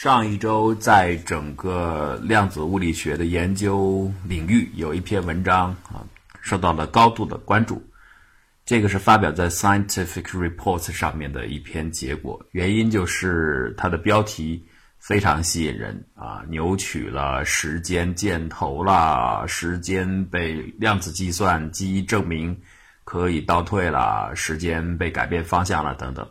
上一周，在整个量子物理学的研究领域，有一篇文章啊，受到了高度的关注。这个是发表在《Scientific Reports》上面的一篇结果，原因就是它的标题非常吸引人啊，扭曲了时间箭头啦，时间被量子计算机证明可以倒退了，时间被改变方向了等等。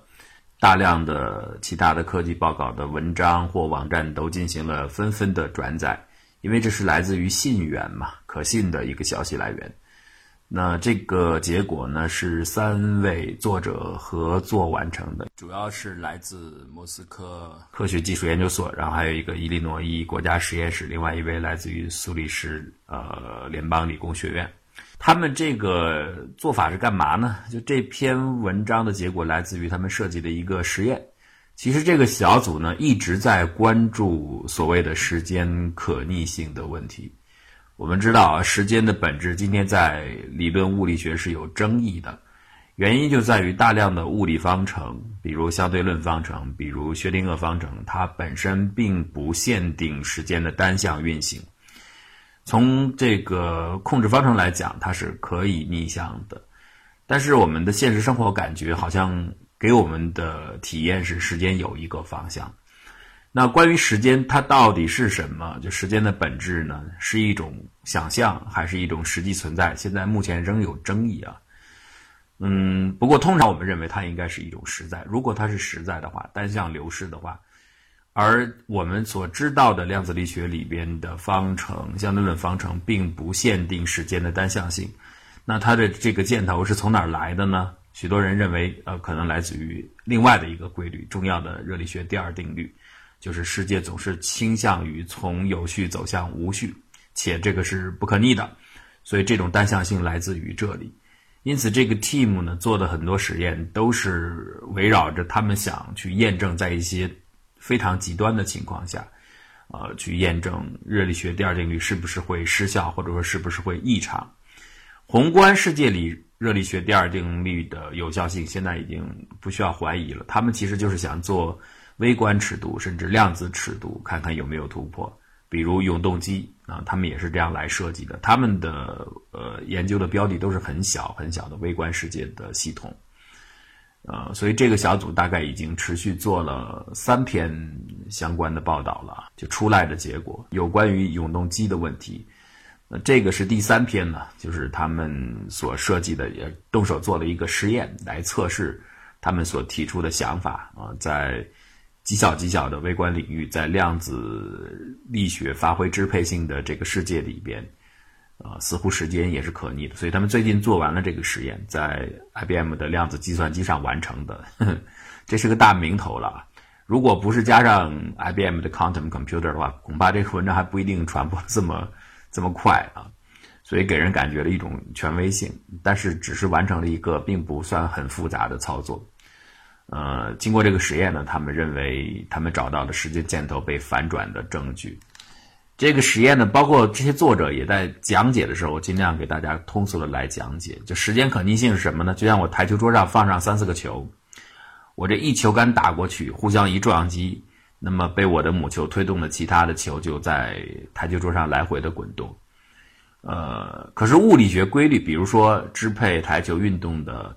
大量的其他的科技报告的文章或网站都进行了纷纷的转载，因为这是来自于信源嘛，可信的一个消息来源。那这个结果呢，是三位作者合作完成的，主要是来自莫斯科科学技术研究所，然后还有一个伊利诺伊国家实验室，另外一位来自于苏黎世呃联邦理工学院。他们这个做法是干嘛呢？就这篇文章的结果来自于他们设计的一个实验。其实这个小组呢一直在关注所谓的时间可逆性的问题。我们知道啊，时间的本质今天在理论物理学是有争议的，原因就在于大量的物理方程，比如相对论方程，比如薛定谔方程，它本身并不限定时间的单向运行。从这个控制方程来讲，它是可以逆向的，但是我们的现实生活感觉好像给我们的体验是时间有一个方向。那关于时间，它到底是什么？就时间的本质呢？是一种想象，还是一种实际存在？现在目前仍有争议啊。嗯，不过通常我们认为它应该是一种实在。如果它是实在的话，单向流逝的话，而我们所知道的量子力学里边的方程、相对论方程并不限定时间的单向性，那它的这个箭头是从哪儿来的呢？许多人认为，呃，可能来自于另外的一个规律，重要的热力学第二定律。就是世界总是倾向于从有序走向无序，且这个是不可逆的，所以这种单向性来自于这里。因此，这个 team 呢做的很多实验都是围绕着他们想去验证，在一些非常极端的情况下，呃，去验证热力学第二定律是不是会失效，或者说是不是会异常。宏观世界里，热力学第二定律的有效性现在已经不需要怀疑了。他们其实就是想做。微观尺度甚至量子尺度，看看有没有突破。比如永动机啊，他们也是这样来设计的。他们的呃研究的标的都是很小很小的微观世界的系统，呃，所以这个小组大概已经持续做了三篇相关的报道了，就出来的结果有关于永动机的问题。那这个是第三篇呢，就是他们所设计的，也动手做了一个实验来测试他们所提出的想法啊，在。极小极小的微观领域，在量子力学发挥支配性的这个世界里边，啊，似乎时间也是可逆的。所以他们最近做完了这个实验，在 IBM 的量子计算机上完成的，呵 呵这是个大名头了。如果不是加上 IBM 的 Quantum Computer 的话，恐怕这个文章还不一定传播这么这么快啊。所以给人感觉了一种权威性，但是只是完成了一个并不算很复杂的操作。呃，经过这个实验呢，他们认为他们找到了时间箭头被反转的证据。这个实验呢，包括这些作者也在讲解的时候，我尽量给大家通俗的来讲解。就时间可逆性是什么呢？就像我台球桌上放上三四个球，我这一球杆打过去，互相一撞击，那么被我的母球推动的其他的球就在台球桌上来回的滚动。呃，可是物理学规律，比如说支配台球运动的。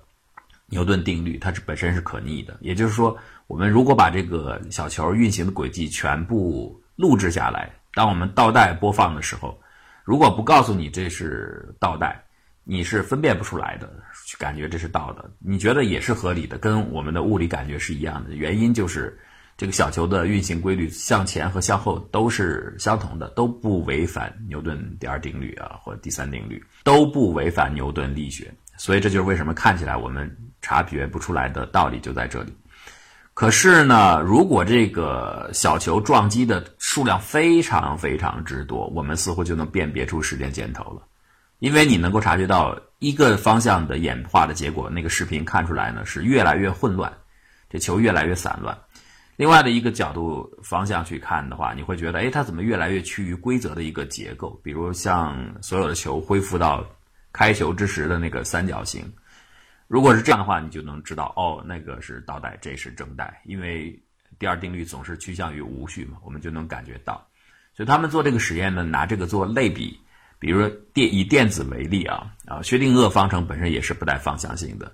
牛顿定律，它是本身是可逆的，也就是说，我们如果把这个小球运行的轨迹全部录制下来，当我们倒带播放的时候，如果不告诉你这是倒带，你是分辨不出来的，感觉这是倒的，你觉得也是合理的，跟我们的物理感觉是一样的。原因就是这个小球的运行规律向前和向后都是相同的，都不违反牛顿第二定律啊，或第三定律，都不违反牛顿力学。所以这就是为什么看起来我们察觉不出来的道理就在这里。可是呢，如果这个小球撞击的数量非常非常之多，我们似乎就能辨别出时间箭头了，因为你能够察觉到一个方向的演化的结果。那个视频看出来呢是越来越混乱，这球越来越散乱。另外的一个角度方向去看的话，你会觉得，哎，它怎么越来越趋于规则的一个结构？比如像所有的球恢复到。开球之时的那个三角形，如果是这样的话，你就能知道哦，那个是倒带，这是正带，因为第二定律总是趋向于无序嘛，我们就能感觉到。所以他们做这个实验呢，拿这个做类比，比如说电以电子为例啊，啊，薛定谔方程本身也是不带方向性的。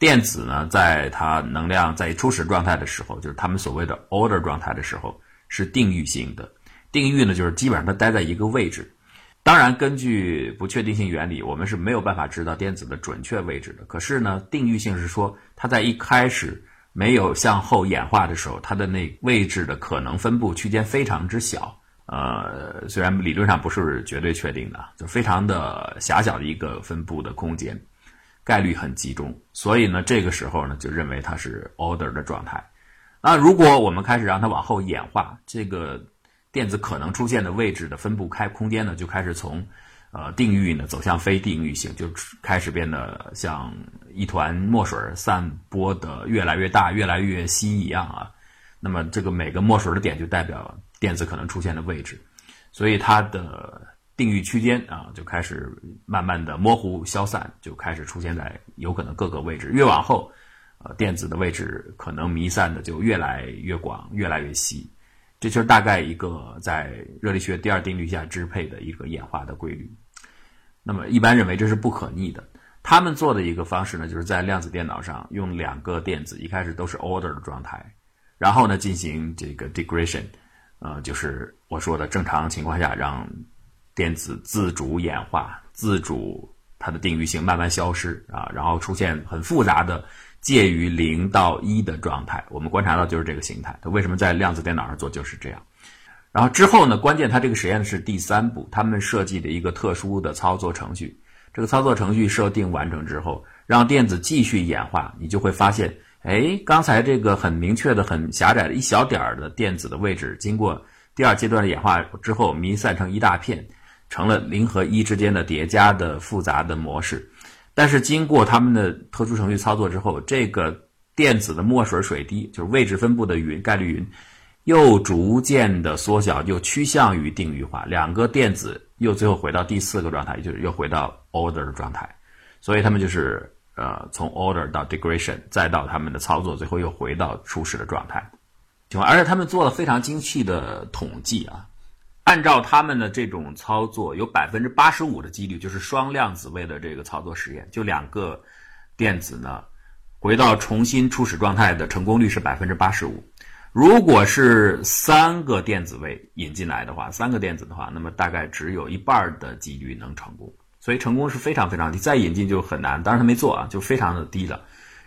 电子呢，在它能量在初始状态的时候，就是他们所谓的 order 状态的时候，是定域性的。定域呢，就是基本上它待在一个位置。当然，根据不确定性原理，我们是没有办法知道电子的准确位置的。可是呢，定域性是说它在一开始没有向后演化的时候，它的那位置的可能分布区间非常之小。呃，虽然理论上不是绝对确定的，就非常的狭小的一个分布的空间，概率很集中。所以呢，这个时候呢，就认为它是 order 的状态。那如果我们开始让它往后演化，这个电子可能出现的位置的分布开空间呢，就开始从呃定域呢走向非定域性，就开始变得像一团墨水散播的越来越大、越来越稀一样啊。那么这个每个墨水的点就代表。电子可能出现的位置，所以它的定域区间啊就开始慢慢的模糊消散，就开始出现在有可能各个位置。越往后，呃，电子的位置可能弥散的就越来越广，越来越稀。这就是大概一个在热力学第二定律下支配的一个演化的规律。那么一般认为这是不可逆的。他们做的一个方式呢，就是在量子电脑上用两个电子一开始都是 order 的状态，然后呢进行这个 degradation。呃，就是我说的正常情况下，让电子自主演化、自主它的定域性慢慢消失啊，然后出现很复杂的介于零到一的状态。我们观察到就是这个形态。它为什么在量子电脑上做就是这样？然后之后呢，关键它这个实验是第三步，他们设计的一个特殊的操作程序。这个操作程序设定完成之后，让电子继续演化，你就会发现。哎，刚才这个很明确的、很狭窄的一小点儿的电子的位置，经过第二阶段的演化之后，弥散成一大片，成了零和一之间的叠加的复杂的模式。但是经过他们的特殊程序操作之后，这个电子的墨水水滴，就是位置分布的云概率云，又逐渐的缩小，又趋向于定域化。两个电子又最后回到第四个状态，就是又回到 order 的状态。所以他们就是。呃，从 order 到 degradation，再到他们的操作，最后又回到初始的状态。而且他们做了非常精细的统计啊，按照他们的这种操作，有百分之八十五的几率，就是双量子位的这个操作实验，就两个电子呢回到重新初始状态的成功率是百分之八十五。如果是三个电子位引进来的话，三个电子的话，那么大概只有一半的几率能成功。所以成功是非常非常低，再引进就很难。当然他没做啊，就非常的低了。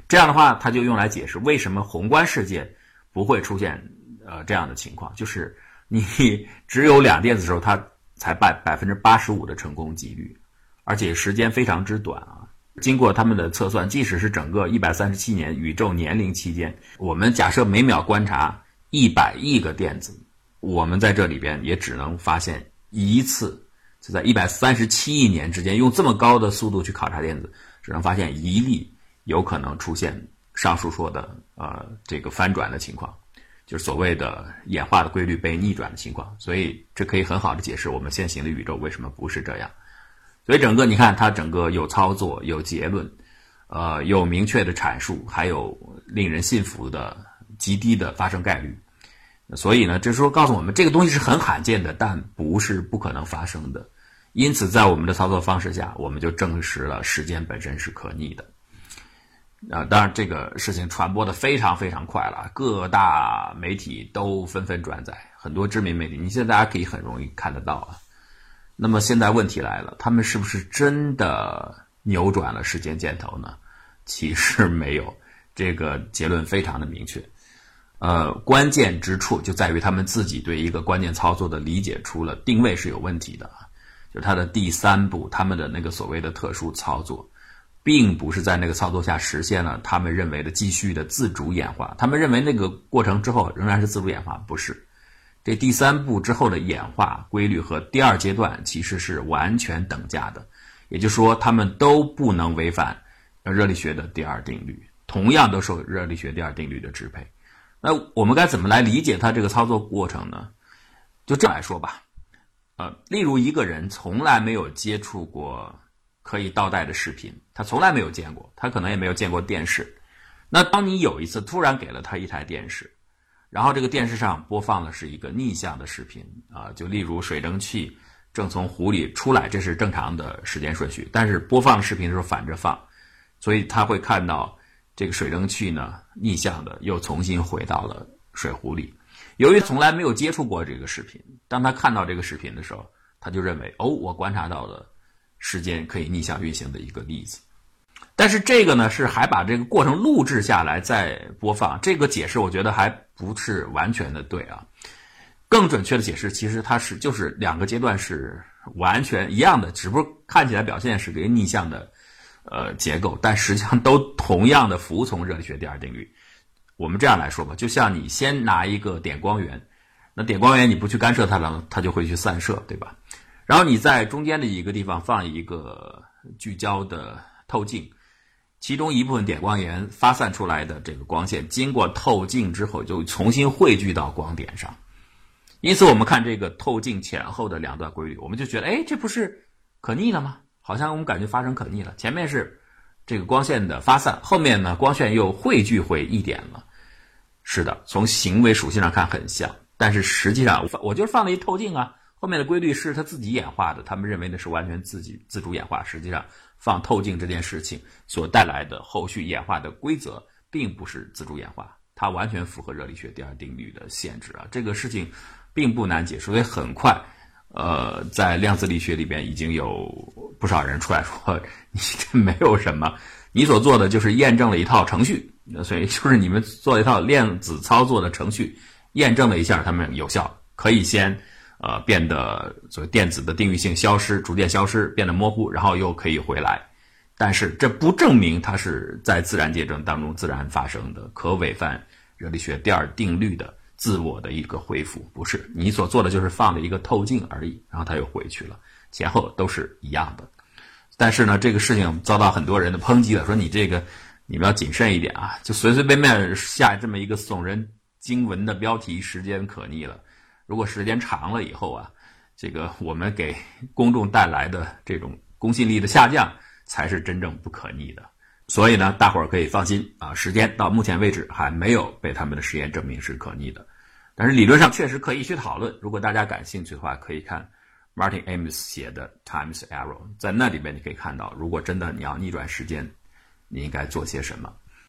这样的话，他就用来解释为什么宏观世界不会出现呃这样的情况，就是你 只有两电子的时候，它才百百分之八十五的成功几率，而且时间非常之短啊。经过他们的测算，即使是整个一百三十七年宇宙年龄期间，我们假设每秒观察一百亿个电子，我们在这里边也只能发现一次。就在一百三十七亿年之间，用这么高的速度去考察电子，只能发现一例有可能出现上述说的呃这个翻转的情况，就是所谓的演化的规律被逆转的情况。所以这可以很好的解释我们现行的宇宙为什么不是这样。所以整个你看它整个有操作、有结论，呃有明确的阐述，还有令人信服的极低的发生概率。所以呢，就是说告诉我们这个东西是很罕见的，但不是不可能发生的。因此，在我们的操作方式下，我们就证实了时间本身是可逆的。啊，当然这个事情传播的非常非常快了，各大媒体都纷纷转载，很多知名媒体，你现在大家可以很容易看得到啊。那么现在问题来了，他们是不是真的扭转了时间箭头呢？其实没有，这个结论非常的明确。呃，关键之处就在于他们自己对一个关键操作的理解出了定位是有问题的。就是它的第三步，他们的那个所谓的特殊操作，并不是在那个操作下实现了他们认为的继续的自主演化。他们认为那个过程之后仍然是自主演化，不是。这第三步之后的演化规律和第二阶段其实是完全等价的，也就是说，他们都不能违反热力学的第二定律，同样都受热力学第二定律的支配。那我们该怎么来理解它这个操作过程呢？就这样来说吧。呃，例如一个人从来没有接触过可以倒带的视频，他从来没有见过，他可能也没有见过电视。那当你有一次突然给了他一台电视，然后这个电视上播放的是一个逆向的视频啊，就例如水蒸气正从湖里出来，这是正常的时间顺序。但是播放视频的时候反着放，所以他会看到这个水蒸气呢逆向的又重新回到了水壶里。由于从来没有接触过这个视频，当他看到这个视频的时候，他就认为哦，我观察到了时间可以逆向运行的一个例子。但是这个呢，是还把这个过程录制下来再播放，这个解释我觉得还不是完全的对啊。更准确的解释，其实它是就是两个阶段是完全一样的，只不过看起来表现是个逆向的呃结构，但实际上都同样的服从热力学第二定律。我们这样来说吧，就像你先拿一个点光源，那点光源你不去干涉它了，它就会去散射，对吧？然后你在中间的一个地方放一个聚焦的透镜。其中一部分点光源发散出来的这个光线，经过透镜之后，就重新汇聚到光点上。因此，我们看这个透镜前后的两段规律，我们就觉得，哎，这不是可逆了吗？好像我们感觉发生可逆了。前面是这个光线的发散，后面呢，光线又汇聚回一点了。是的，从行为属性上看很像，但是实际上，我我就是放了一透镜啊。后面的规律是它自己演化的，他们认为那是完全自己自主演化，实际上。放透镜这件事情所带来的后续演化的规则，并不是自主演化，它完全符合热力学第二定律的限制啊。这个事情并不难解释，所以很快，呃，在量子力学里边已经有不少人出来说，你这没有什么，你所做的就是验证了一套程序，所以就是你们做一套量子操作的程序，验证了一下它们有效，可以先。呃，变得所谓电子的定域性消失，逐渐消失，变得模糊，然后又可以回来。但是这不证明它是在自然界中当中自然发生的，可违反热力学第二定律的自我的一个恢复。不是你所做的，就是放了一个透镜而已，然后它又回去了，前后都是一样的。但是呢，这个事情遭到很多人的抨击了，说你这个你们要谨慎一点啊，就随随便便下这么一个耸人惊闻的标题，时间可逆了。如果时间长了以后啊，这个我们给公众带来的这种公信力的下降，才是真正不可逆的。所以呢，大伙儿可以放心啊，时间到目前为止还没有被他们的实验证明是可逆的。但是理论上确实可以去讨论。如果大家感兴趣的话，可以看 Martin Amis 写的《Time's Arrow》，在那里面你可以看到，如果真的你要逆转时间，你应该做些什么。